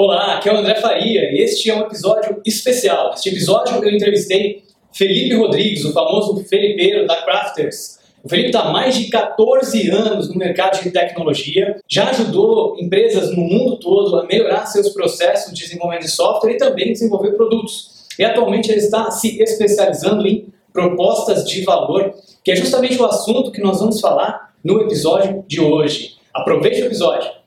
Olá, aqui é o André Faria e este é um episódio especial. Neste episódio eu entrevistei Felipe Rodrigues, o famoso Felipeiro da Crafters. O Felipe está há mais de 14 anos no mercado de tecnologia, já ajudou empresas no mundo todo a melhorar seus processos de desenvolvimento de software e também desenvolver produtos. E atualmente ele está se especializando em propostas de valor, que é justamente o assunto que nós vamos falar no episódio de hoje. Aproveite o episódio!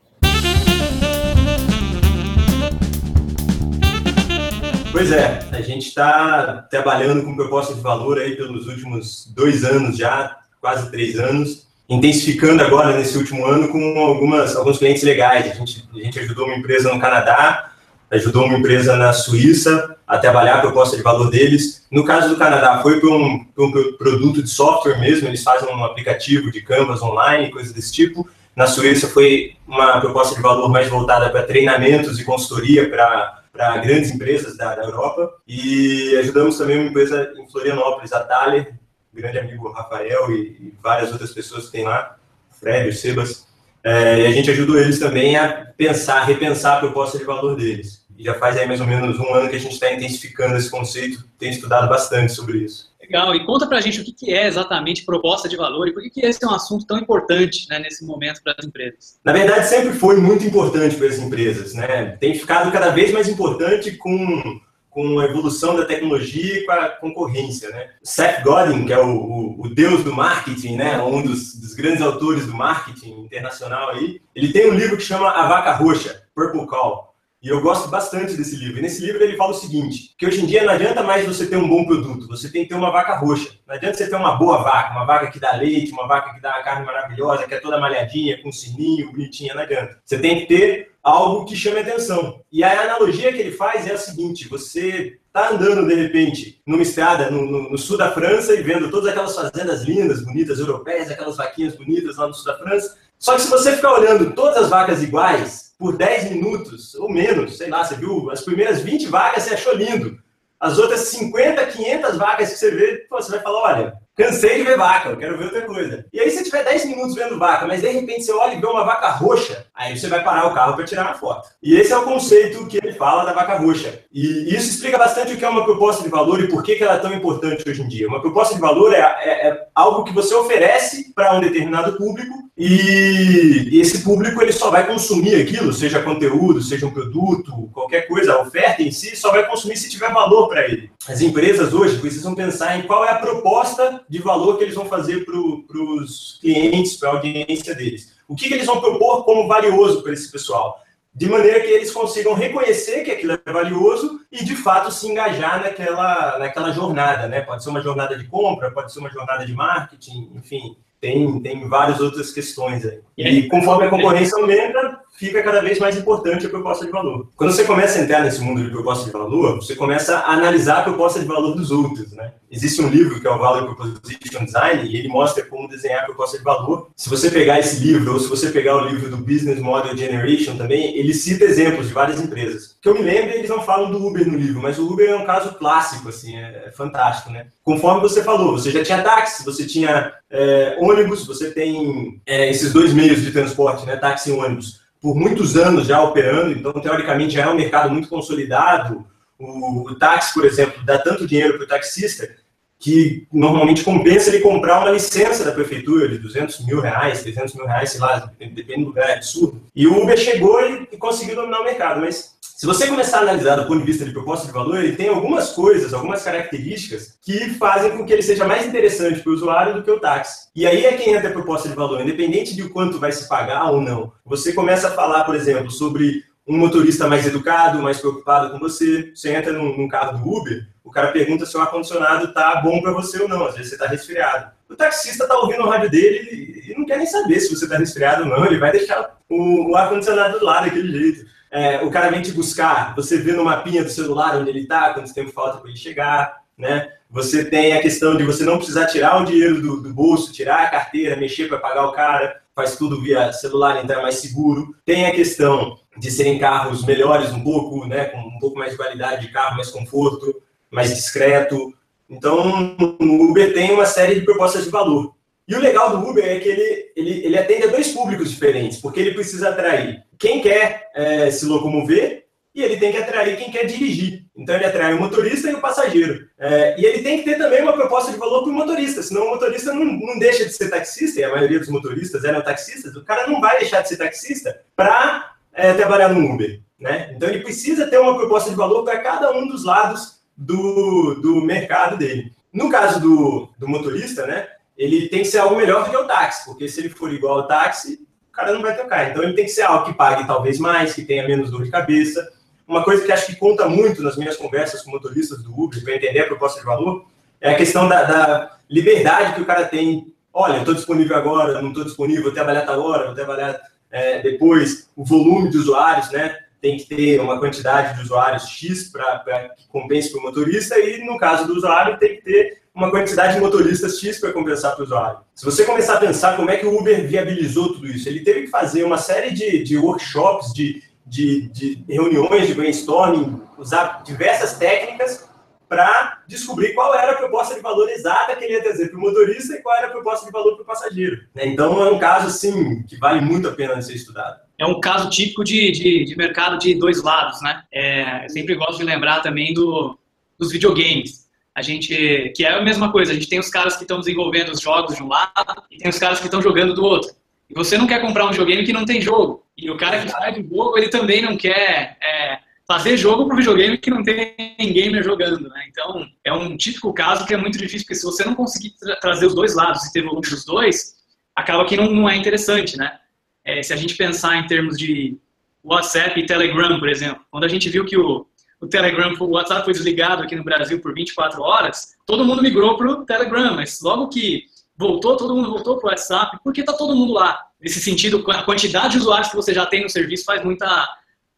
Pois é, a gente está trabalhando com proposta de valor aí pelos últimos dois anos já, quase três anos, intensificando agora nesse último ano com algumas, alguns clientes legais. A gente, a gente ajudou uma empresa no Canadá, ajudou uma empresa na Suíça a trabalhar a proposta de valor deles. No caso do Canadá, foi para um, um produto de software mesmo, eles fazem um aplicativo de Canvas online, coisa desse tipo. Na Suíça foi uma proposta de valor mais voltada para treinamentos e consultoria para para grandes empresas da, da, Europa e ajudamos também uma empresa em Florianópolis, a Thaler, grande amigo Rafael e, e, várias outras pessoas que tem lá, Fred, o Sebas, é, e a gente ajudou eles também a pensar, repensar a proposta de valor deles. E já faz aí mais ou menos um ano que a gente está intensificando esse conceito, tem estudado bastante sobre isso. Legal. E conta pra gente o que é exatamente proposta de valor e por que esse é um assunto tão importante né, nesse momento para as empresas. Na verdade, sempre foi muito importante para as empresas. Né? Tem ficado cada vez mais importante com, com a evolução da tecnologia e com a concorrência. Né? Seth Godin, que é o, o, o deus do marketing, né? um dos, dos, grandes autores do marketing internacional, aí, ele tem um livro que chama A Vaca Roxa, Purple Call. E eu gosto bastante desse livro. E nesse livro ele fala o seguinte: que hoje em dia não adianta mais você ter um bom produto, você tem que ter uma vaca roxa. Não adianta você ter uma boa vaca, uma vaca que dá leite, uma vaca que dá uma carne maravilhosa, que é toda malhadinha, com sininho, bonitinha, não adianta. Você tem que ter algo que chame atenção. E a analogia que ele faz é a seguinte: você está andando de repente numa estrada no, no, no, sul da França e vendo todas aquelas fazendas lindas, bonitas, europeias, aquelas vaquinhas bonitas lá no sul da França. Só que se você ficar olhando todas as vacas iguais, por 10 minutos ou menos, sei lá, você viu as primeiras 20 vagas, você achou lindo. As outras 50, 500 vagas que você vê, pô, você vai falar, olha, cansei de ver vaca, eu quero ver outra coisa. E aí você tiver 10 minutos vendo vaca, mas de repente você olha e vê uma vaca roxa, aí você vai parar o carro para tirar uma foto. E esse é o conceito que ele fala da vaca roxa. E isso explica bastante o que é uma proposta de valor e por que ela é tão importante hoje em dia. Uma proposta de valor é, é, é algo que você oferece para um determinado público e esse público ele só vai consumir aquilo, seja conteúdo, seja um produto, qualquer coisa, a oferta em si só vai consumir se tiver valor para ele. As empresas hoje precisam pensar em qual é a proposta de valor que eles vão fazer para os clientes, para a audiência deles. O que, que eles vão propor como valioso para esse pessoal? De maneira que eles consigam reconhecer que aquilo é valioso e, de fato, se engajar naquela, naquela jornada. Né? Pode ser uma jornada de compra, pode ser uma jornada de marketing, enfim, tem, tem várias outras questões aí. E, e conforme a concorrência aumenta, fica cada vez mais importante a proposta de valor. Quando você começa a entrar nesse mundo de proposta de valor, você começa a analisar a proposta de valor dos outros, né? Existe um livro que é o Value Proposition Design e ele mostra como desenhar a proposta de valor. Se você pegar esse livro ou se você pegar o livro do Business Model Generation também, ele cita exemplos de várias empresas. Que eu me lembro, eles não falam do Uber no livro, mas o Uber é um caso clássico, assim, é, é fantástico, né? Conforme você falou, você já tinha táxi, você tinha é, ônibus, você tem é, esses dois meios de transporte, né? Táxi e ônibus por muitos anos já operando, então teoricamente já é um mercado muito consolidado. O, o táxi, por exemplo, dá tanto dinheiro para o taxista que normalmente compensa ele comprar uma licença da prefeitura de 200 mil reais, 300 mil reais, sei lá, depende do lugar, é absurdo. E o Uber chegou e, e conseguiu dominar o mercado, mas se você começar a analisar do ponto de vista de proposta de valor, ele tem algumas coisas, algumas características que fazem com que ele seja mais interessante para o usuário do que o táxi. E aí é quem entra a proposta de valor, independente de quanto vai se pagar ou não. Você começa a falar, por exemplo, sobre um motorista mais educado, mais preocupado com você. Você entra num, num carro do Uber, o cara pergunta se o ar-condicionado está bom para você ou não. Às vezes você está resfriado. O taxista está ouvindo o rádio dele e não quer nem saber se você está resfriado ou não. Ele vai deixar o, o ar-condicionado do lado daquele jeito. É, o cara vem te buscar, você vê no mapinha do celular onde ele está, quanto tempo falta para ele chegar, né? Você tem a questão de você não precisar tirar o dinheiro do, do bolso, tirar a carteira, mexer para pagar o cara, faz tudo via celular, então é mais seguro. Tem a questão de serem carros melhores um pouco, né? Com um pouco mais de qualidade de carro, mais conforto, mais discreto. Então, o Uber tem uma série de propostas de valor. E o legal do Uber é que ele, ele, ele atende a dois públicos diferentes, porque ele precisa atrair quem quer é, se locomover e ele tem que atrair quem quer dirigir. Então ele atrai o motorista e o passageiro. É, e ele tem que ter também uma proposta de valor para o motorista, senão o motorista não, não deixa de ser taxista, e a maioria dos motoristas eram taxistas, o cara não vai deixar de ser taxista para é, trabalhar no Uber. Né? Então ele precisa ter uma proposta de valor para cada um dos lados do, do mercado dele. No caso do, do motorista, né, ele tem que ser algo melhor do que o táxi, porque se ele for igual ao táxi, o cara não vai tocar. Então ele tem que ser algo que pague talvez mais, que tenha menos dor de cabeça. Uma coisa que acho que conta muito nas minhas conversas com motoristas do Uber, para entender a proposta de valor, é a questão da, da liberdade que o cara tem. Olha, estou disponível agora, não estou disponível, vou trabalhar tal hora, vou trabalhar é, depois. O volume de usuários, né? Tem que ter uma quantidade de usuários X para que compense para o motorista, e no caso do usuário, tem que ter uma quantidade de motoristas X para compensar para o usuário. Se você começar a pensar como é que o Uber viabilizou tudo isso, ele teve que fazer uma série de, de workshops, de, de, de reuniões de brainstorming, usar diversas técnicas para descobrir qual era a proposta de valor exata que ele ia trazer para o motorista e qual era a proposta de valor para o passageiro. Né? Então, é um caso, assim, que vale muito a pena ser estudado. É um caso típico de, de, de mercado de dois lados, né? É, eu sempre gosto de lembrar também do, dos videogames a gente que é a mesma coisa, a gente tem os caras que estão desenvolvendo os jogos de um lado e tem os caras que estão jogando do outro. E você não quer comprar um videogame que não tem jogo. E o cara que faz de jogo, ele também não quer é, fazer jogo para o videogame que não tem gamer jogando. Né? Então, é um típico caso que é muito difícil, porque se você não conseguir tra trazer os dois lados e ter volume dos dois, acaba que não, não é interessante. Né? É, se a gente pensar em termos de WhatsApp e Telegram, por exemplo, quando a gente viu que o, o Telegram, o WhatsApp foi desligado aqui no Brasil por 24 horas, todo mundo migrou para o Telegram, mas logo que voltou, todo mundo voltou para o WhatsApp, porque está todo mundo lá. Nesse sentido, a quantidade de usuários que você já tem no serviço faz muita,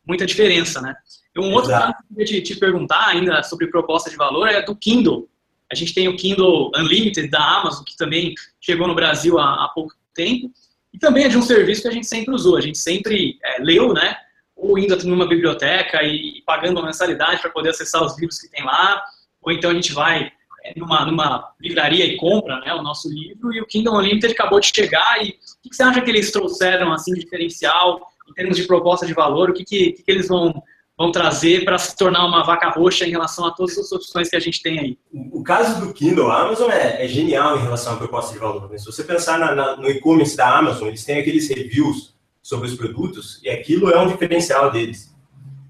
muita diferença, né? Um outro caso que eu queria te, te perguntar ainda sobre proposta de valor é do Kindle. A gente tem o Kindle Unlimited da Amazon, que também chegou no Brasil há, há pouco tempo, e também é de um serviço que a gente sempre usou, a gente sempre é, leu, né? Ou indo numa biblioteca e pagando uma mensalidade para poder acessar os livros que tem lá, ou então a gente vai é, numa, numa livraria e compra né, o nosso livro, e o Kindle Unlimited acabou de chegar, e o que você acha que eles trouxeram assim, de diferencial, em termos de proposta de valor, o que, que, que eles vão, vão trazer para se tornar uma vaca roxa em relação a todas as opções que a gente tem aí? O caso do Kindle, a Amazon é, é genial em relação à proposta de valor. Né? Se você pensar na, na, no e-commerce da Amazon, eles têm aqueles reviews sobre os produtos, e aquilo é um diferencial deles.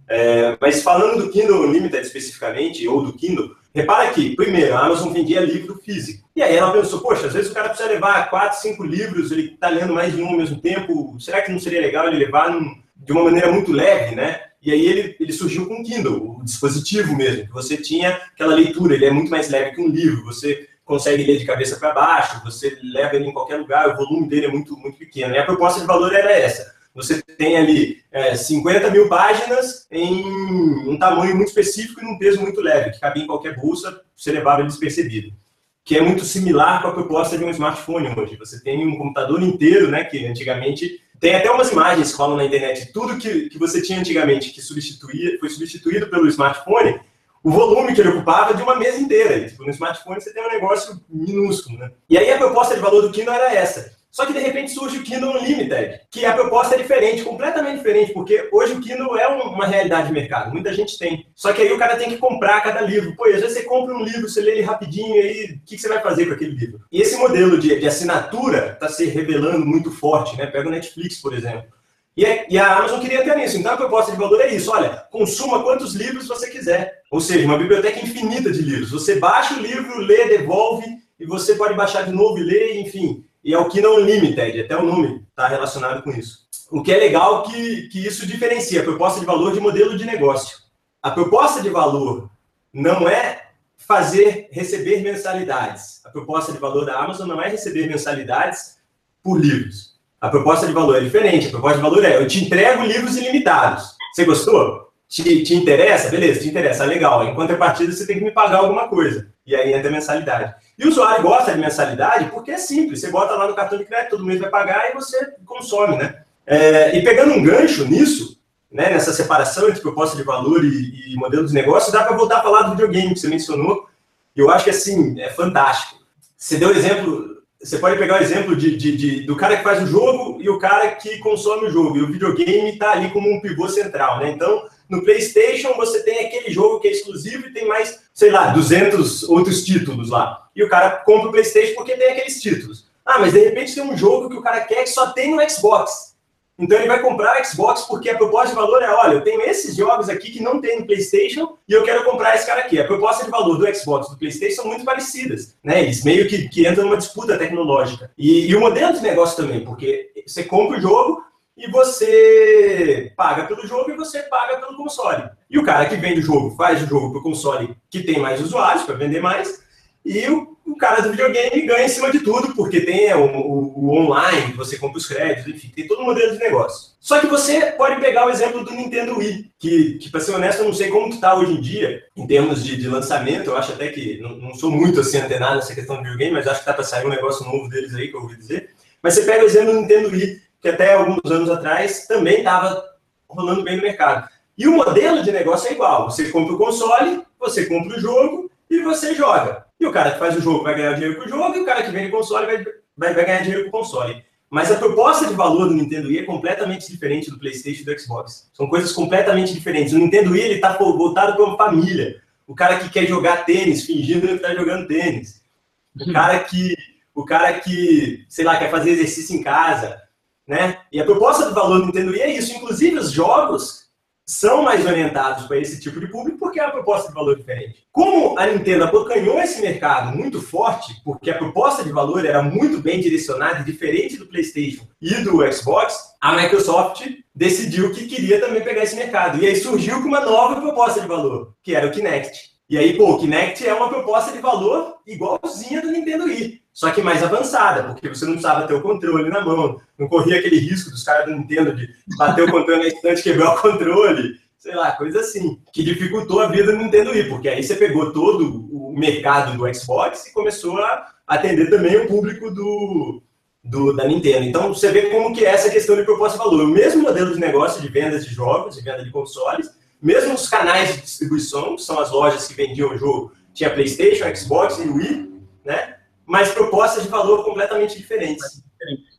É, mas falando do Kindle Unlimited especificamente, ou do Kindle, repara que, primeiro, a Amazon vendia livro físico. E aí ela pensou, poxa, às vezes o cara precisa levar quatro, cinco livros, ele está lendo mais de um ao mesmo tempo, será que não seria legal ele levar num, de uma maneira muito leve, né? E aí ele, ele surgiu com o Kindle, o dispositivo mesmo, que você tinha aquela leitura, ele é muito mais leve que um livro, você consegue ler de cabeça para baixo, você leva ele em qualquer lugar, o volume dele é muito, muito pequeno. E a proposta de valor era essa. Você tem ali é, 50 mil páginas em um tamanho muito específico e num peso muito leve, que cabia em qualquer bolsa, você levava despercebido. Que é muito similar com a proposta de um smartphone hoje. Você tem um computador inteiro, né, que antigamente tem até umas imagens que rolam na internet. Tudo que, que você tinha antigamente que substituía, foi substituído pelo smartphone, o volume que ele ocupava de uma mesa inteira. Tipo, no smartphone você tem um negócio minúsculo, né? E aí a proposta de valor do Kindle era essa. Só que de repente surge o Kindle Unlimited, que a proposta é diferente, completamente diferente, porque hoje o Kindle é uma realidade de mercado, muita gente tem. Só que aí o cara tem que comprar cada livro. Pô, às vezes você compra um livro, você lê ele rapidinho, e aí o que você vai fazer com aquele livro? E esse modelo de, de assinatura está se revelando muito forte, né? Pega o Netflix, por exemplo. E a, Amazon queria ter nisso. Então a proposta de valor é isso: olha, consuma quantos livros você quiser. Ou seja, uma biblioteca infinita de livros. Você baixa o livro, lê, devolve, e você pode baixar de novo e ler, enfim. E é o Kindle Unlimited, até o nome está relacionado com isso. O que é legal que, que isso diferencia a proposta de valor de modelo de negócio. A proposta de valor não é fazer receber mensalidades. A proposta de valor da Amazon não é receber mensalidades por livros. A proposta de valor é diferente. A proposta de valor é: eu te entrego livros ilimitados. Você gostou? Te, te interessa? Beleza, te interessa. Legal. Em contrapartida, você tem que me pagar alguma coisa. E aí entra a mensalidade. E o usuário gosta de mensalidade porque é simples. Você bota lá no cartão de crédito, todo mês vai pagar e você consome, né? É, e pegando um gancho nisso, né, nessa separação entre proposta de valor e, e modelo de negócio, dá para voltar a falar do videogame que você mencionou. E eu acho que, assim, é fantástico. Você deu exemplo você pode pegar o exemplo de, de, de, do cara que faz o jogo e o cara que consome o jogo. E o videogame está ali como um pivô central, né? Então, no PlayStation você tem aquele jogo que é exclusivo e tem mais, sei lá, 200 outros títulos lá. E o cara compra o PlayStation porque tem aqueles títulos. Ah, mas de repente tem um jogo que o cara quer que só tem no Xbox. Então ele vai comprar o Xbox porque a proposta de valor é, olha, eu tenho esses jogos aqui que não tem no PlayStation e eu quero comprar esse cara aqui. A proposta de valor do Xbox e do PlayStation são muito parecidas, né? Eles meio que, que entram numa disputa tecnológica. E, e o modelo de negócio também, porque você compra o jogo e você paga pelo jogo e você paga pelo console. E o cara que vende o jogo faz o jogo para o console que tem mais usuários para vender mais e o, o, cara do videogame ganha em cima de tudo, porque tem é, o, o, o, online, você compra os créditos, enfim, tem todo um modelo de negócio. Só que você pode pegar o exemplo do Nintendo Wii, que, que para ser honesto, eu não sei como está hoje em dia, em termos de, de, lançamento, eu acho até que, não, não sou muito assim antenado nessa questão do videogame, mas acho que tá para sair um negócio novo deles aí, que eu ouvi dizer. Mas você pega o exemplo do Nintendo Wii, que até alguns anos atrás também estava rolando bem no mercado. E o modelo de negócio é igual, você compra o console, você compra o jogo e você joga. E o cara que faz o jogo vai ganhar dinheiro com o jogo, e o cara que vende console vai, vai, vai ganhar dinheiro com o console. Mas a proposta de valor do Nintendo Wii é completamente diferente do PlayStation e do Xbox. São coisas completamente diferentes. O Nintendo Wii ele está voltado para uma família. O cara que quer jogar tênis, fingindo que está jogando tênis. O uhum. cara que, o cara que, sei lá, quer fazer exercício em casa, né? E a proposta do valor do Nintendo Wii é isso. Inclusive os jogos são mais orientados para esse tipo de público porque é uma proposta de valor diferente. Como a Nintendo abocanhou esse mercado muito forte, porque a proposta de valor era muito bem direcionada e diferente do PlayStation e do Xbox, a Microsoft decidiu que queria também pegar esse mercado. E aí surgiu com uma nova proposta de valor, que era o Kinect. E aí, pô, o Kinect é uma proposta de valor igualzinha do Nintendo Wii, só que mais avançada, porque você não precisava ter o controle na mão, não corria aquele risco dos caras do Nintendo de bater o controle na estante e quebrar o controle, sei lá, coisa assim, que dificultou a vida do Nintendo Wii, porque aí você pegou todo o mercado do Xbox e começou a atender também o público do, do, da Nintendo. Então, você vê como que é essa questão de proposta de valor. O mesmo modelo de negócio de vendas de jogos, de venda de consoles, mesmo os canais de distribuição, que são as lojas que vendiam o jogo, tinha PlayStation, Xbox e Wii, né? Mas propostas de valor completamente diferentes.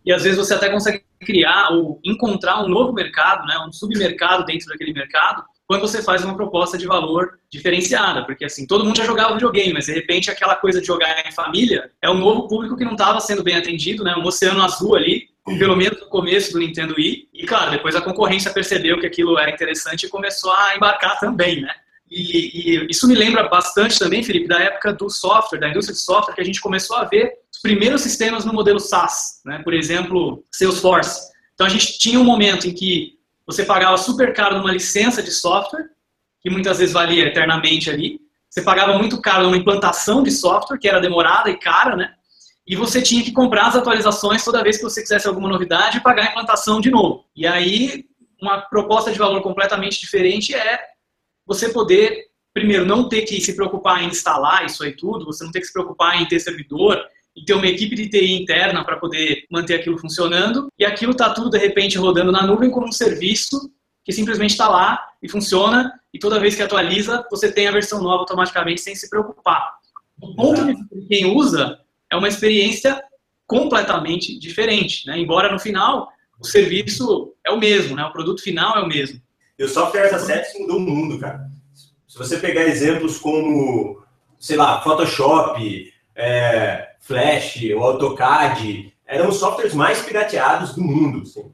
E às vezes você até consegue criar ou encontrar um novo mercado, né? Um submercado dentro daquele mercado, quando você faz uma proposta de valor diferenciada, porque assim, todo mundo já jogava videogame, mas de repente aquela coisa de jogar em família é um novo público que não estava sendo bem atendido, né? Um oceano azul ali, pelo menos no começo do Nintendo Wii. E claro, depois a concorrência percebeu que aquilo era interessante e começou a embarcar também, né? E, e, isso me lembra bastante também, Felipe, da época do software, da indústria de software, que a gente começou a ver os primeiros sistemas no modelo SaaS, né? por exemplo, Salesforce. Então a gente tinha um momento em que você pagava super caro numa licença de software, que muitas vezes valia eternamente ali. Você pagava muito caro numa implantação de software, que era demorada e cara, né? e você tinha que comprar as atualizações toda vez que você quisesse alguma novidade e pagar a implantação de novo. E aí, uma proposta de valor completamente diferente é você poder, primeiro, não ter que se preocupar em instalar isso aí tudo, você não ter que se preocupar em ter servidor, em ter uma equipe de TI interna para poder manter aquilo funcionando, e aquilo está tudo, de repente, rodando na nuvem como um serviço que simplesmente está lá e funciona, e toda vez que atualiza, você tem a versão nova automaticamente sem se preocupar. Do ponto de vista de quem usa, é uma experiência completamente diferente, né? Embora no final o serviço é o mesmo, né? O produto final é o mesmo. E o software as a service mudou o mundo, cara. Se você pegar exemplos como, sei lá, Photoshop, é, Flash, o AutoCAD, eram os softwares mais pirateados do mundo, assim,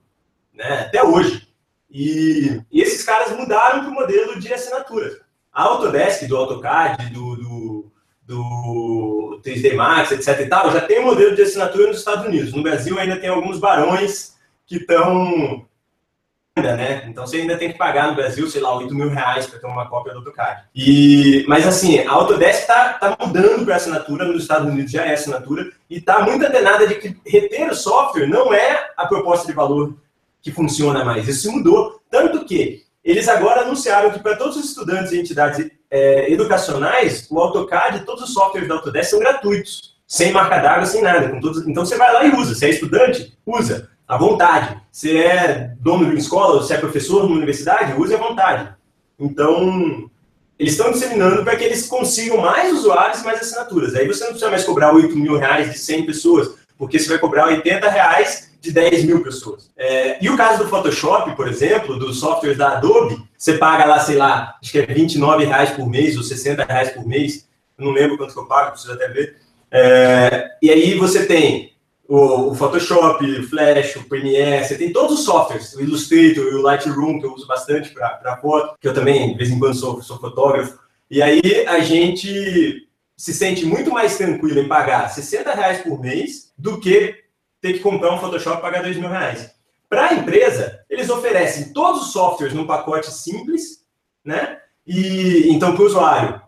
né? Até hoje. E, e esses caras mudaram para o modelo de assinatura. A Autodesk do AutoCAD, do, do, do 3D Max, etc e tal, já tem um modelo de assinatura nos Estados Unidos. No Brasil ainda tem alguns barões que estão ainda, né? Então você ainda tem que pagar no Brasil, sei lá, 8 mil reais para ter uma cópia do AutoCAD. E, mas assim, a Autodesk está tá mudando para assinatura, nos Estados Unidos já é assinatura, e está muito antenada de que reter o software não é a proposta de valor que funciona mais. Isso mudou. Tanto que eles agora anunciaram que para todos os estudantes e entidades é, educacionais, o AutoCAD, todos os softwares da Autodesk são gratuitos, sem marca d'água, sem nada. Todos... Então você vai lá e usa. Se é estudante, usa, à vontade. Se é dono de uma escola, se é professor numa universidade, use à vontade. Então, eles estão disseminando para que eles consigam mais usuários e mais assinaturas. Aí você não precisa mais cobrar 8 mil reais de 100 pessoas, porque você vai cobrar 80 reais de 10 mil pessoas. É, e o caso do Photoshop, por exemplo, dos softwares da Adobe, você paga lá, sei lá, acho que é 29 reais por mês ou 60 reais por mês, não lembro quanto que eu pago, preciso até ver. É, e aí você tem o, o, Photoshop, o Flash, o Premiere, você tem todos os softwares, o Illustrator e o Lightroom, que eu uso bastante para foto, que eu também, de vez em quando, sou, sou fotógrafo. E aí a gente se sente muito mais tranquilo em pagar 60 reais por mês do que ter que comprar um Photoshop e pagar 2 mil reais. Para a empresa, eles oferecem todos os softwares num pacote simples, né? E então para o usuário,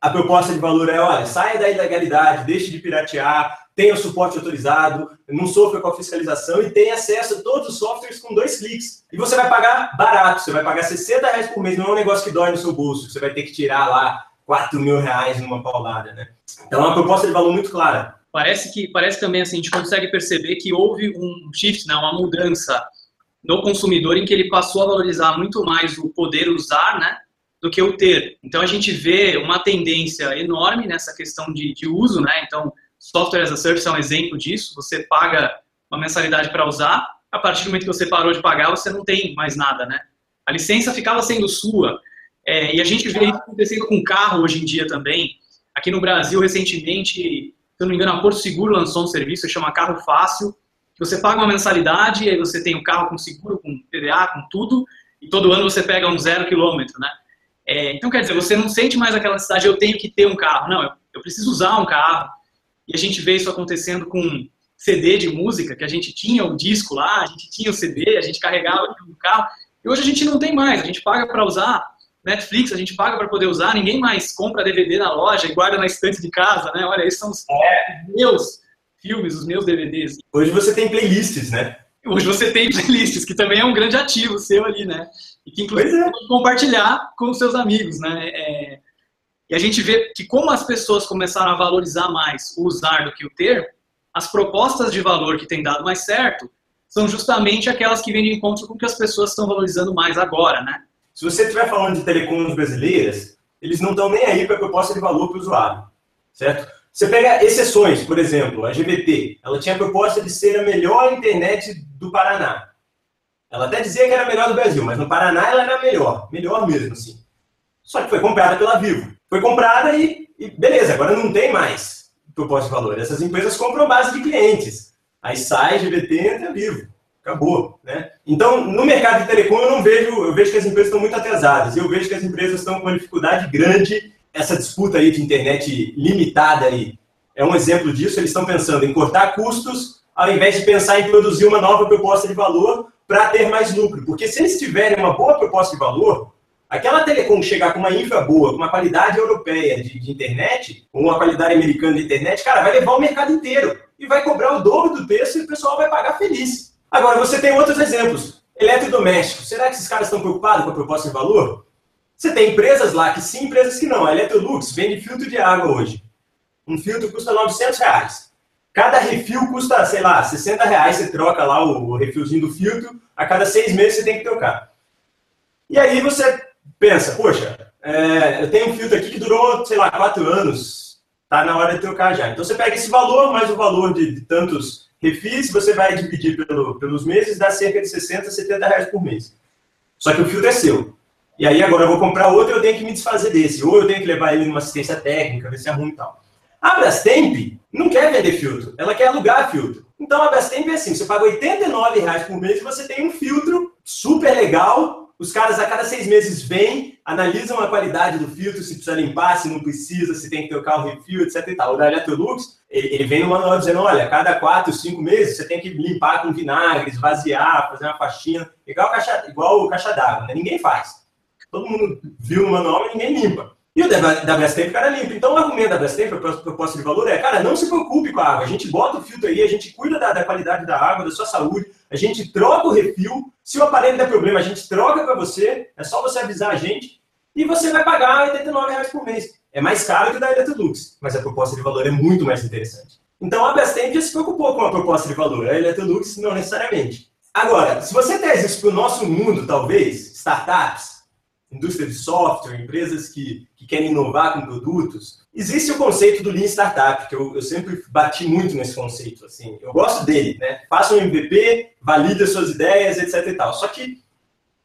a proposta de valor é, olha, saia da ilegalidade, deixe de piratear, tenha o suporte autorizado, não sofra com a fiscalização e tenha acesso a todos os softwares com dois cliques. E você vai pagar barato, você vai pagar 60 reais por mês, não é um negócio que dói no seu bolso, você vai ter que tirar lá 4 mil reais numa paulada, né? Então é uma proposta de valor muito clara. Parece que parece também assim, a gente consegue perceber que houve um shift, né, uma mudança no consumidor em que ele passou a valorizar muito mais o poder usar, né, do que o ter. Então a gente vê uma tendência enorme nessa questão de, de uso, né? Então software as a service é um exemplo disso. Você paga uma mensalidade para usar, a partir do momento que você parou de pagar, você não tem mais nada, né? A licença ficava sendo sua. É, e a gente vê isso acontecendo com carro hoje em dia também. Aqui no Brasil, recentemente, se eu não me engano, a Porto Seguro lançou um serviço que chama Carro Fácil, você paga uma mensalidade, aí você tem o um carro com seguro, com PDA, com tudo, e todo ano você pega um zero quilômetro, né? É, então, quer dizer, você não sente mais aquela necessidade, eu tenho que ter um carro. Não, eu, eu preciso usar um carro. E a gente vê isso acontecendo com CD de música, que a gente tinha o disco lá, a gente tinha o CD, a gente carregava no carro. E hoje a gente não tem mais, a gente paga para usar Netflix, a gente paga para poder usar, ninguém mais compra DVD na loja e guarda na estante de casa, né? Olha, esses são os é. meus filmes, os meus DVDs. Hoje você tem playlists, né? Hoje você tem playlists, que também é um grande ativo seu ali, né? E que inclusive é. compartilhar com seus amigos, né? É... E a gente vê que como as pessoas começaram a valorizar mais o usar do que o ter, as propostas de valor que têm dado mais certo são justamente aquelas que vêm de encontro com o que as pessoas estão valorizando mais agora, né? Se você estiver falando de telecoms brasileiras, eles não estão nem aí para a proposta de valor para o usuário, certo? Você pega exceções, por exemplo, a GBT, ela tinha a proposta de ser a melhor internet do Paraná. Ela até dizia que era a melhor do Brasil, mas no Paraná ela era a melhor, melhor mesmo, assim. Só que foi comprada pela Vivo. Foi comprada e, e beleza, agora não tem mais proposta de valor. Essas empresas compram base de clientes. Aí sai GBT entra Vivo acabou, né? Então, no mercado de telecom, eu não vejo, eu vejo que as empresas estão muito atrasadas. Eu vejo que as empresas estão com uma dificuldade grande. Essa disputa aí de internet limitada aí é um exemplo disso. Eles estão pensando em cortar custos, ao invés de pensar em produzir uma nova proposta de valor para ter mais lucro. Porque se eles tiverem uma boa proposta de valor, aquela telecom chegar com uma infra boa, com uma qualidade europeia de, de internet, ou uma qualidade americana de internet, cara, vai levar o mercado inteiro e vai cobrar o dobro do preço e o pessoal vai pagar feliz. Agora, você tem outros exemplos. Eletrodomésticos. Será que esses caras estão preocupados com a proposta de valor? Você tem empresas lá que sim, empresas que não. A Electrolux vende filtro de água hoje. Um filtro custa 900 reais. Cada refil custa, sei lá, 60 reais. Você troca lá o refilzinho do filtro. A cada seis meses você tem que trocar. E aí você pensa, poxa, é, eu tenho um filtro aqui que durou, sei lá, quatro anos. Tá na hora de trocar já. Então você pega esse valor mais o valor de, de tantos Refis, você vai dividir pelo, pelos meses, dá cerca de 60, 70 reais por mês. Só que o filtro é seu. E aí agora eu vou comprar outro eu tenho que me desfazer desse. Ou eu tenho que levar ele numa assistência técnica, ver se arruma e tal. A Brastemp não quer vender filtro, ela quer alugar filtro. Então a Brastemp é assim, você paga 89 reais por mês e você tem um filtro super legal, os caras a cada seis meses vêm, analisam a qualidade do filtro, se precisa limpar, se não precisa, se tem que trocar o refil, etc. E tal. O da Electrolux, ele, ele vem no manual dizendo, olha, a cada quatro, cinco meses você tem que limpar com vinagre, esvaziar, fazer uma faxina, igual, caixa, igual o caixa d'água, né? Ninguém faz. Todo mundo viu no manual, mas ninguém limpa. E o da, Brastemp, cara, limpa. Então, o argumento da Brastemp, a proposta de valor é, cara, não se preocupe com a água. A gente bota o filtro aí, a gente cuida da, da qualidade da água, da sua saúde, a gente troca o refil. Se o aparelho der problema, a gente troca para você. É só você avisar a gente. E você vai pagar 89 reais por mês. É mais caro que o da Electrolux, mas a proposta de valor é muito mais interessante. Então, a Brastemp já se preocupou com a proposta de valor. A Electrolux, não necessariamente. Agora, se você traz isso para o nosso mundo, talvez, startups, indústria de software, empresas que, que querem inovar com produtos, existe o conceito do Lean Startup, que eu, eu sempre bati muito nesse conceito. Assim, eu gosto dele, né? Faça um MVP, valide as suas ideias, etc. E tal. Só que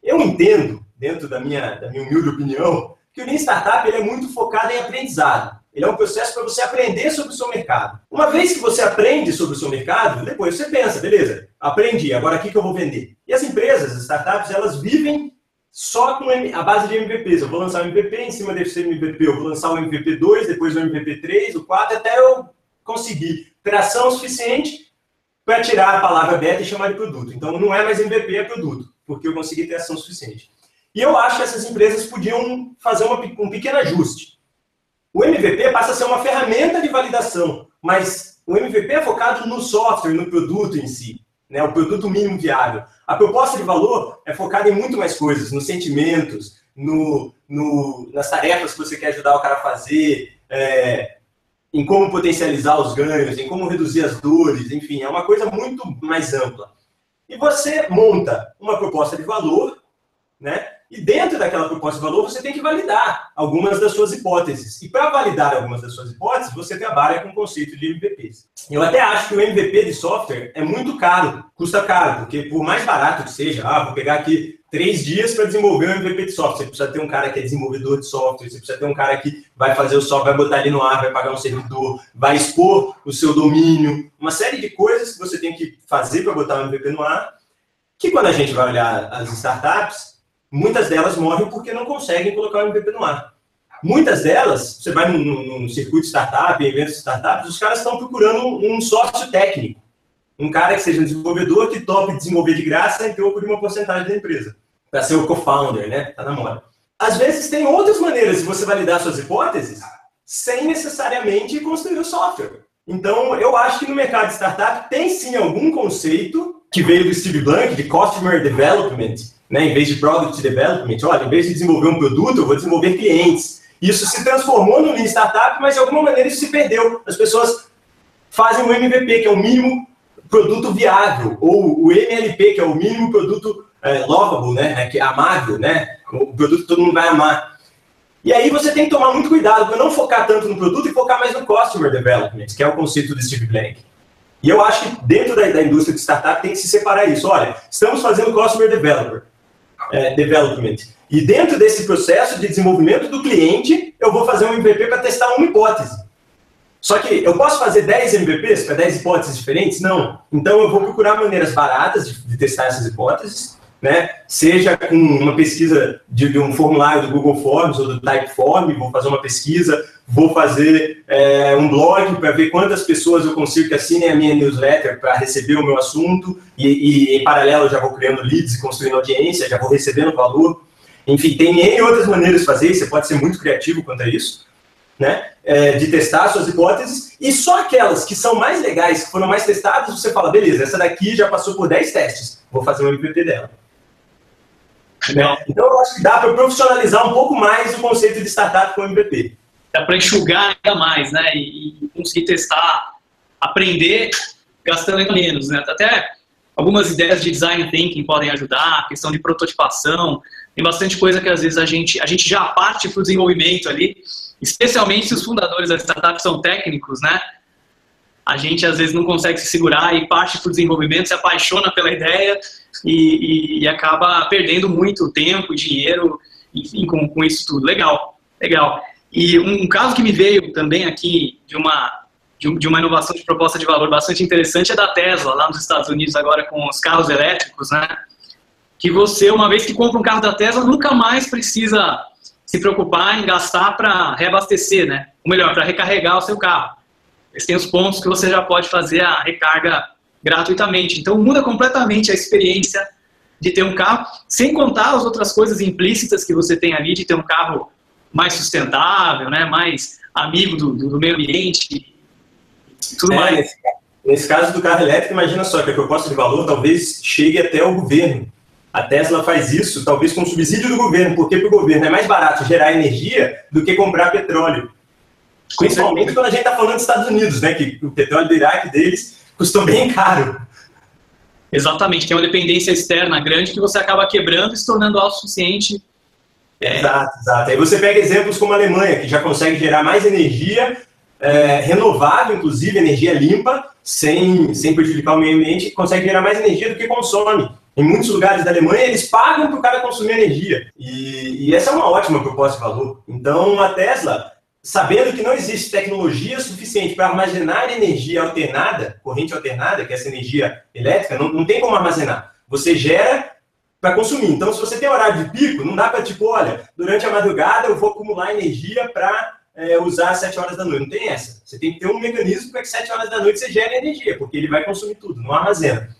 eu entendo, dentro da minha, da minha humilde opinião, que o Lean Startup ele é muito focado em aprendizado. Ele é um processo para você aprender sobre o seu mercado. Uma vez que você aprende sobre o seu mercado, depois você pensa, beleza, aprendi, agora o que, que eu vou vender? E as empresas, as startups, elas vivem só com a base de MVPs. Eu vou lançar o MVP, em cima desse MVP eu vou lançar o MVP 2, depois o MVP 3, o 4, até eu conseguir tração suficiente para tirar a palavra beta e chamar de produto. Então não é mais MVP, é produto, porque eu consegui tração suficiente. E eu acho que essas empresas podiam fazer uma, um pequeno ajuste. O MVP passa a ser uma ferramenta de validação, mas o MVP é focado no software, no produto em si né, o produto mínimo viável. A proposta de valor é focada em muito mais coisas, nos sentimentos, no, no, nas tarefas que você quer ajudar o cara a fazer, é, em como potencializar os ganhos, em como reduzir as dores, enfim, é uma coisa muito mais ampla. E você monta uma proposta de valor, né? E dentro daquela proposta de valor, você tem que validar algumas das suas hipóteses. E para validar algumas das suas hipóteses, você trabalha com o conceito de MVPs. Eu até acho que o MVP de software é muito caro, custa caro, porque por mais barato que seja, ah, vou pegar aqui três dias para desenvolver um MVP de software. Você precisa ter um cara que é desenvolvedor de software, você precisa ter um cara que vai fazer o software, vai botar ali no ar, vai pagar um servidor, vai expor o seu domínio, uma série de coisas que você tem que fazer para botar um MVP no ar, que quando a gente vai olhar as startups, Muitas delas morrem porque não conseguem colocar o MVP no ar. Muitas delas, você vai num, num circuito startup, em eventos de startups, os caras estão procurando um sócio técnico. Um cara que seja um desenvolvedor que tope desenvolver de graça em troco de uma porcentagem da empresa. Para ser o co-founder, né? Tá na moda. Às vezes tem outras maneiras de você validar suas hipóteses sem necessariamente construir o software. Então, eu acho que no mercado de startup tem sim algum conceito que veio do Steve Blank, de Customer Development, né, em vez de Product Development, olha, em vez de desenvolver um produto, eu vou desenvolver clientes. Isso se transformou no Lean Startup, mas de alguma maneira isso se perdeu. As pessoas fazem o MVP, que é o mínimo produto viável, ou o MLP, que é o mínimo produto é, lovable, né, que é amável, né, o produto que todo mundo vai amar. E aí você tem que tomar muito cuidado para não focar tanto no produto e focar mais no Customer Development, que é o conceito do Steve Blank. E eu acho que dentro da, da indústria de startup tem que se separar isso. Olha, estamos fazendo Customer Developer é, development. E dentro desse processo de desenvolvimento do cliente, eu vou fazer um MVP para testar uma hipótese. Só que eu posso fazer 10 MVPs para 10 hipóteses diferentes? Não. Então eu vou procurar maneiras baratas de, de testar essas hipóteses né? Seja com uma pesquisa de, de, um formulário do Google Forms ou do Typeform, vou fazer uma pesquisa, vou fazer é, um blog para ver quantas pessoas eu consigo que assinem a minha newsletter para receber o meu assunto e, e, em paralelo eu já vou criando leads e construindo audiência, já vou recebendo valor. Enfim, tem outras maneiras de fazer, você pode ser muito criativo quanto a isso. Né, é, de testar suas hipóteses, e só aquelas que são mais legais, que foram mais testadas, você fala, beleza, essa daqui já passou por 10 testes, vou fazer um MVP dela. Então, eu acho que dá para profissionalizar um pouco mais o conceito de startup com MVP. Dá para enxugar ainda mais, né? E, e, conseguir testar, aprender gastando ainda menos, né? Até algumas ideias de design thinking podem ajudar, questão de prototipação, tem bastante coisa que às vezes a gente, a gente já parte para o desenvolvimento ali, especialmente se os fundadores da startup são técnicos, né? A gente às vezes não consegue se segurar e parte para o desenvolvimento, se apaixona pela ideia e, e, e acaba perdendo muito tempo, dinheiro, enfim, com, com isso tudo. Legal, legal. E um, caso que me veio também aqui de uma de, uma inovação de proposta de valor bastante interessante é da Tesla, lá nos Estados Unidos, agora com os carros elétricos, né? Que você, uma vez que compra um carro da Tesla, nunca mais precisa se preocupar em gastar para reabastecer, né? Ou melhor, para recarregar o seu carro. Eles têm os pontos que você já pode fazer a recarga gratuitamente. Então muda completamente a experiência de ter um carro, sem contar as outras coisas implícitas que você tem ali de ter um carro mais sustentável, né, mais amigo do, do meio ambiente, tudo é, mais. Nesse, nesse, caso do carro elétrico, imagina só que a proposta de valor talvez chegue até o governo. A Tesla faz isso, talvez com subsídio do governo, porque para o governo é mais barato gerar energia do que comprar petróleo. Principalmente quando a gente está falando dos Estados Unidos, né, que o petróleo do Iraque deles custou bem caro. Exatamente, tem uma dependência externa grande que você acaba quebrando e se tornando autossuficiente É... Exato, exato. Aí você pega exemplos como a Alemanha, que já consegue gerar mais energia é, renovável, inclusive energia limpa, sem, sem prejudicar o meio ambiente, consegue gerar mais energia do que consome. Em muitos lugares da Alemanha, eles pagam para o cara consumir energia. E, e essa é uma ótima proposta de valor. Então, a Tesla, sabendo que não existe tecnologia suficiente para armazenar energia alternada, corrente alternada, que é essa energia elétrica, não, não tem como armazenar. Você gera para consumir. Então, se você tem horário de pico, não dá para, tipo, olha, durante a madrugada eu vou acumular energia para é, usar às 7 horas da noite. Não tem essa. Você tem que ter um mecanismo para que 7 horas da noite você gere energia, porque ele vai consumir tudo, não armazena.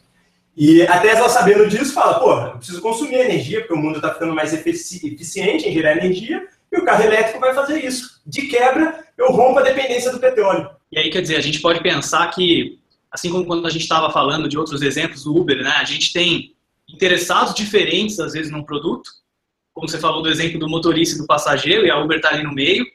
E a Tesla, sabendo disso, fala: pô, eu preciso consumir energia, porque o mundo está ficando mais eficiente em gerar energia, e o carro elétrico vai fazer isso. De quebra, eu rompo a dependência do petróleo. E aí, quer dizer, a gente pode pensar que, assim como quando a gente estava falando de outros exemplos do Uber, né, a gente tem interessados diferentes, às vezes, num produto, como você falou do exemplo do motorista e do passageiro, e a Uber está ali no meio,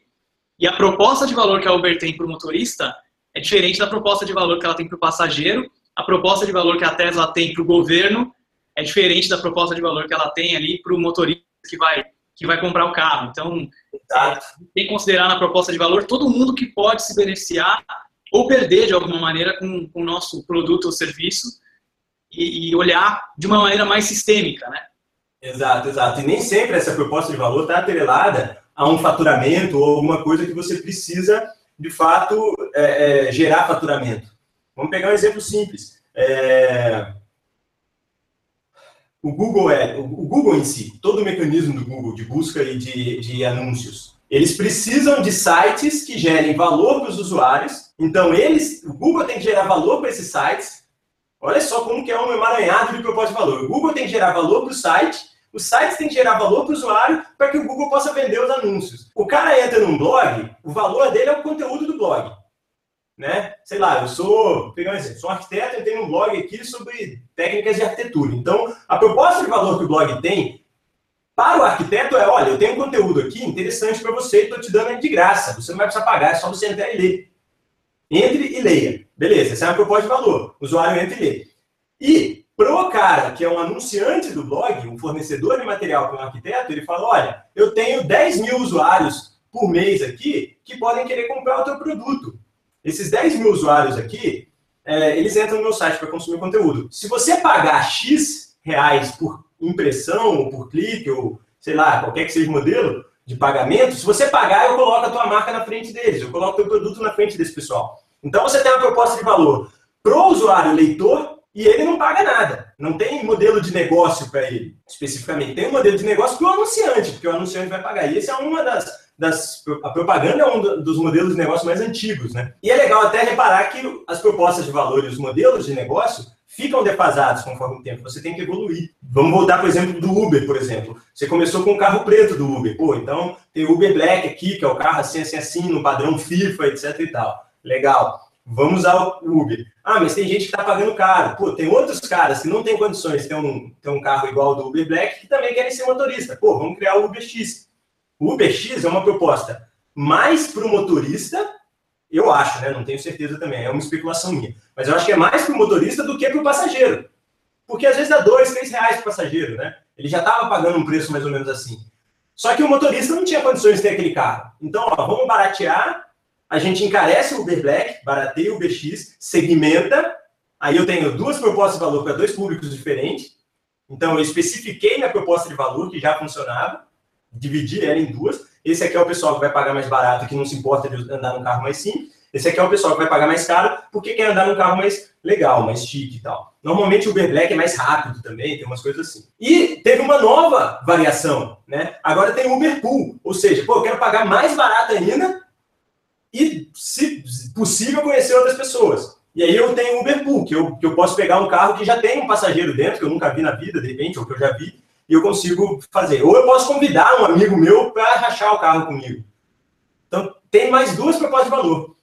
e a proposta de valor que a Uber tem para o motorista é diferente da proposta de valor que ela tem para o passageiro, a proposta de valor que a Tesla tem para o governo é diferente da proposta de valor que ela tem ali para o motorista que vai, que vai comprar o carro. Então, é, tem que considerar na proposta de valor todo mundo que pode se beneficiar ou perder de alguma maneira com, com o nosso produto ou serviço e, e, olhar de uma maneira mais sistêmica, né? Exato, exato. E nem sempre essa proposta de valor está atrelada a um faturamento ou alguma coisa que você precisa, de fato, é, é, gerar faturamento. Vamos pegar um exemplo simples. É... O Google é o Google em si, todo o mecanismo do Google de busca e de, de anúncios, eles precisam de sites que gerem valor para os usuários. Então eles, o Google tem que gerar valor para esses sites. Olha só como que é um emaranhado de propósito de valor. O Google tem que gerar valor para o site. Os sites têm que gerar valor para o usuário para que o Google possa vender os anúncios. O cara entra num blog, o valor dele é o conteúdo do blog né? Sei lá, eu sou, pegar um exemplo, sou um arquiteto e tenho um blog aqui sobre técnicas de arquitetura. Então, a proposta de valor que o blog tem para o arquiteto é, olha, eu tenho um conteúdo aqui interessante para você e estou te dando de graça. Você não vai precisar pagar, é só você entrar e ler. Entre e leia. Beleza, essa é uma proposta de valor. O usuário entra e lê. E pro cara que é um anunciante do blog, um fornecedor de material para um arquiteto, ele fala, olha, eu tenho 10 mil usuários por mês aqui que podem querer comprar o teu produto. Esses 10 mil usuários aqui, é, eles entram no meu site para consumir conteúdo. Se você pagar X reais por impressão, ou por clique, ou sei lá, qualquer que seja o modelo de pagamento, se você pagar, eu coloco a tua marca na frente deles, eu coloco o teu produto na frente desse pessoal. Então você tem uma proposta de valor pro usuário leitor e ele não paga nada. Não tem modelo de negócio para ele, especificamente. Tem um modelo de negócio para o anunciante, porque o anunciante vai pagar. E essa é uma das das, a propaganda é um dos modelos de negócio mais antigos, né? E é legal até reparar que as propostas de valor e os modelos de negócio ficam defasados conforme o tempo. Você tem que evoluir. Vamos voltar, por exemplo, do Uber, por exemplo. Você começou com o carro preto do Uber. Pô, então tem o Uber Black aqui, que é o carro assim, assim, assim, no padrão FIFA, etc e tal. Legal. Vamos ao Uber. Ah, mas tem gente que está pagando caro. Pô, tem outros caras que não têm condições de ter um, ter um carro igual ao do Uber Black que também querem ser motorista. Pô, vamos criar o Uber X o UberX é uma proposta mais para o motorista, eu acho, né? Não tenho certeza também, é uma especulação minha. Mas eu acho que é mais para o motorista do que para o passageiro. Porque às vezes dá dois, três reais para o passageiro, né? Ele já estava pagando um preço mais ou menos assim. Só que o motorista não tinha condições de ter aquele carro. Então, ó, vamos baratear, a gente encarece o Uber Black, barateia o UberX, segmenta. Aí eu tenho duas propostas de valor para dois públicos diferentes. Então, eu especifiquei minha proposta de valor, que já funcionava dividir ela em duas. Esse aqui é o pessoal que vai pagar mais barato, que não se importa de andar num carro mais simples. Esse aqui é o pessoal que vai pagar mais caro, porque quer andar num carro mais legal, mais chique e tal. Normalmente o Uber Black é mais rápido também, tem umas coisas assim. E teve uma nova variação, né? Agora tem o Uber Pool, ou seja, pô, eu quero pagar mais barato ainda e, se possível, conhecer outras pessoas. E aí eu tenho o Uber Pool, que eu, que eu posso pegar um carro que já tem um passageiro dentro, que eu nunca vi na vida, de repente, ou que eu já vi, e eu consigo fazer. Ou eu posso convidar um amigo meu para rachar o carro comigo. Então, tem mais duas propostas de valor.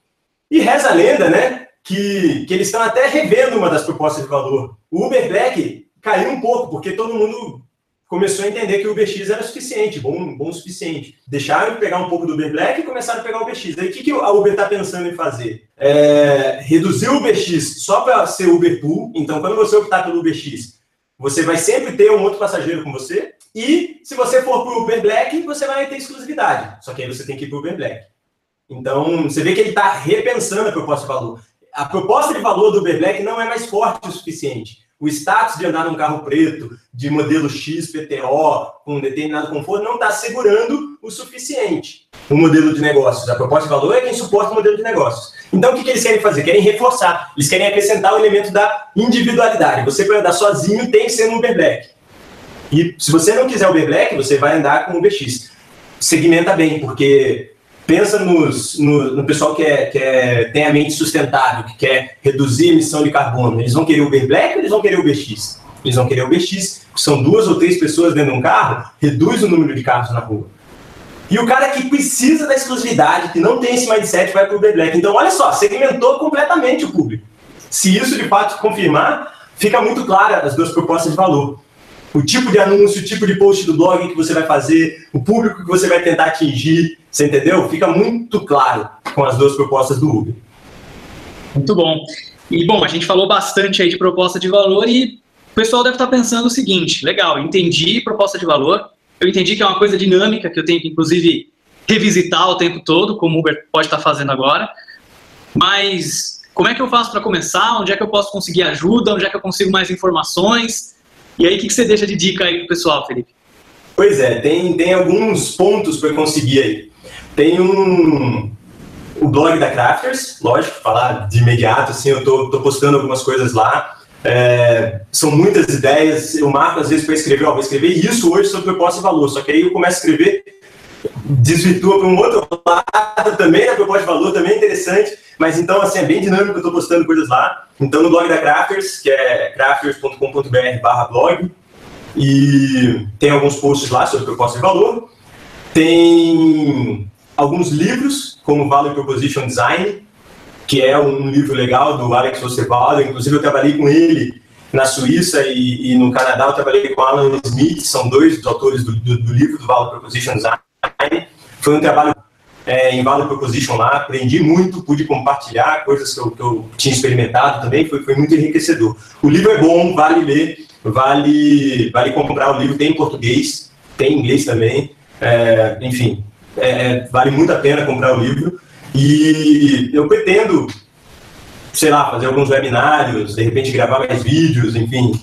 E reza a lenda, né, que, que eles estão até revendo uma das propostas de valor. O Uber Black caiu um pouco, porque todo mundo começou a entender que o UberX era suficiente, bom, bom o suficiente. Deixaram de pegar um pouco do Uber Black e começaram a pegar o UberX. Aí o que, que a Uber está pensando em fazer? É, reduzir o UberX só para ser Uber Pool. Então, quando você optar pelo UberX, você vai sempre ter um outro passageiro com você, E se você for para o Uber Black, você vai ter exclusividade. Só que aí você tem que ir para o Uber Black. Então, você vê que ele está repensando a proposta de valor. A proposta de valor do Uber Black não é mais forte o suficiente. O status de andar num carro preto, de modelo X, PTO, com um determinado conforto, não está segurando o suficiente o modelo de negócios. A proposta de valor é quem suporta o modelo de negócios. Então, o que, que eles querem fazer? Querem reforçar. Eles querem acrescentar o elemento da individualidade. Você, para andar sozinho, tem que ser no Uber Black. E se você não quiser Uber Black, você vai andar com o UberX. Segmenta bem, porque pensa nos, no, no, pessoal que, é, que é, tem a mente sustentável, que quer reduzir a emissão de carbono. Eles vão querer o Uber Black ou eles vão querer o UberX? Eles vão querer o UberX. São duas ou três pessoas dentro de um carro, reduz o número de carros na rua. E o cara que precisa da exclusividade, que não tem esse mindset, vai para o Uber Black. Então, olha só, segmentou completamente o público. Se isso de fato confirmar, fica muito clara as duas propostas de valor o tipo de anúncio, o tipo de post do blog que você vai fazer, o público que você vai tentar atingir, você entendeu? Fica muito claro com as duas propostas do Uber. Muito bom. E bom, a gente falou bastante aí de proposta de valor e o pessoal deve estar pensando o seguinte: legal, entendi proposta de valor, eu entendi que é uma coisa dinâmica que eu tenho que inclusive revisitar o tempo todo, como o Uber pode estar fazendo agora. Mas como é que eu faço para começar? Onde é que eu posso conseguir ajuda? Onde é que eu consigo mais informações? E aí, o que, você deixa de dica aí pro pessoal, Felipe? Pois é, tem, tem alguns pontos para conseguir aí. Tem um, o blog da Crafters, lógico, falar de imediato, assim, eu tô, tô postando algumas coisas lá. É, são muitas ideias, eu marco às vezes para escrever, ó, vou escrever isso hoje sobre proposta e valor, só que aí eu começo a escrever, desvirtua para um outro lado também, a proposta de valor também é interessante, mas então, assim, é bem dinâmico, eu estou postando coisas lá. Então, no blog da Crafters, que é crafters.com.br blog, e tem alguns posts lá sobre proposta de valor. Tem alguns livros, como Value Proposition Design, que é um livro legal do Alex Osterwalder. Inclusive, eu trabalhei com ele na Suíça e, e, no Canadá. Eu trabalhei com Alan Smith, são dois dos autores do, do, do livro do Value Proposition Design. Foi um trabalho é, em Value Proposition lá, aprendi muito, pude compartilhar coisas que eu, que eu, tinha experimentado também, foi, foi muito enriquecedor. O livro é bom, vale ler, vale, vale comprar o livro, tem em português, tem em inglês também, é, enfim, é, é, vale muito a pena comprar o livro. E eu pretendo, sei lá, fazer alguns webinários, de repente gravar mais vídeos, enfim,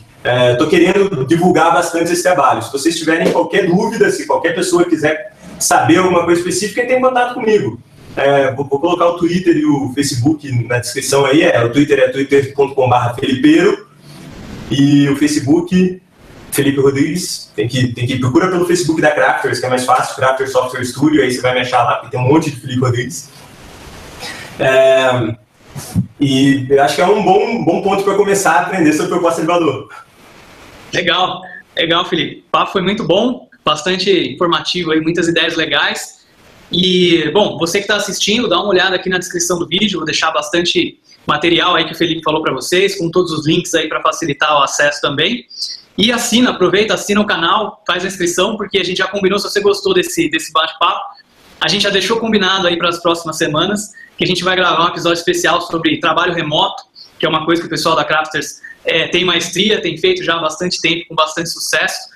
Estou é, querendo divulgar bastante esse trabalho. Se vocês tiverem qualquer dúvida, se qualquer pessoa quiser saber alguma coisa específica, tem contato comigo. É, vou, vou, colocar o Twitter e o Facebook na descrição aí. É, o Twitter é twitter.com.br Felipeiro e o Facebook Felipe Rodrigues. Tem que, tem que procura pelo Facebook da Crafters, que é mais fácil, Crafters Software Studio, aí você vai me achar lá, porque tem um monte de Felipe Rodrigues. É, e eu acho que é um bom, bom ponto para começar a aprender sobre proposta de valor. Legal, legal, Felipe. O papo foi muito bom bastante informativo aí, muitas ideias legais. E, bom, você que está assistindo, dá uma olhada aqui na descrição do vídeo, vou deixar bastante material aí que o Felipe falou para vocês, com todos os links aí para facilitar o acesso também. E assina, aproveita, assina o canal, faz a inscrição, porque a gente já combinou, se você gostou desse, desse bate-papo, a gente já deixou combinado aí para as próximas semanas, que a gente vai gravar um episódio especial sobre trabalho remoto, que é uma coisa que o pessoal da Crafters é, tem maestria, tem feito já há bastante tempo, com bastante sucesso.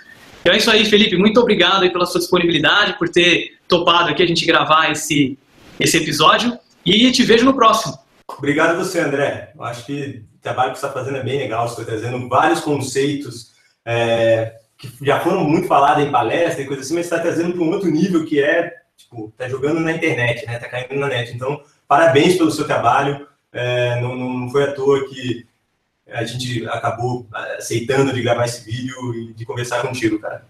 Então é isso aí, Felipe. Muito obrigado aí pela sua disponibilidade, por ter topado aqui a gente gravar esse, esse episódio. E te vejo no próximo. Obrigado a você, André. Eu acho que o trabalho que você está fazendo é bem legal. Você está trazendo vários conceitos é, que já foram muito falados em palestra e coisa assim, mas está trazendo para um outro nível que é, tipo, tá jogando na internet, né? Tá caindo na net. Então, parabéns pelo seu trabalho. É, não, não foi à toa que a gente acabou aceitando de gravar esse vídeo e de conversar contigo, cara.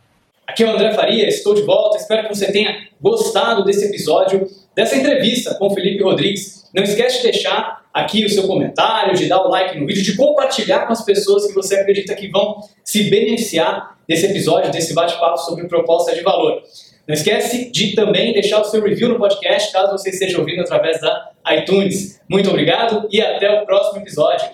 Aqui é o André Faria, estou de volta. Espero que você tenha gostado desse episódio, dessa entrevista com o Felipe Rodrigues. Não esquece de deixar aqui o seu comentário, de dar o like no vídeo, de compartilhar com as pessoas que você acredita que vão se beneficiar desse episódio, desse bate-papo sobre proposta de valor. Não esquece de também deixar o seu review no podcast, caso você esteja ouvindo através da iTunes. Muito obrigado e até o próximo episódio.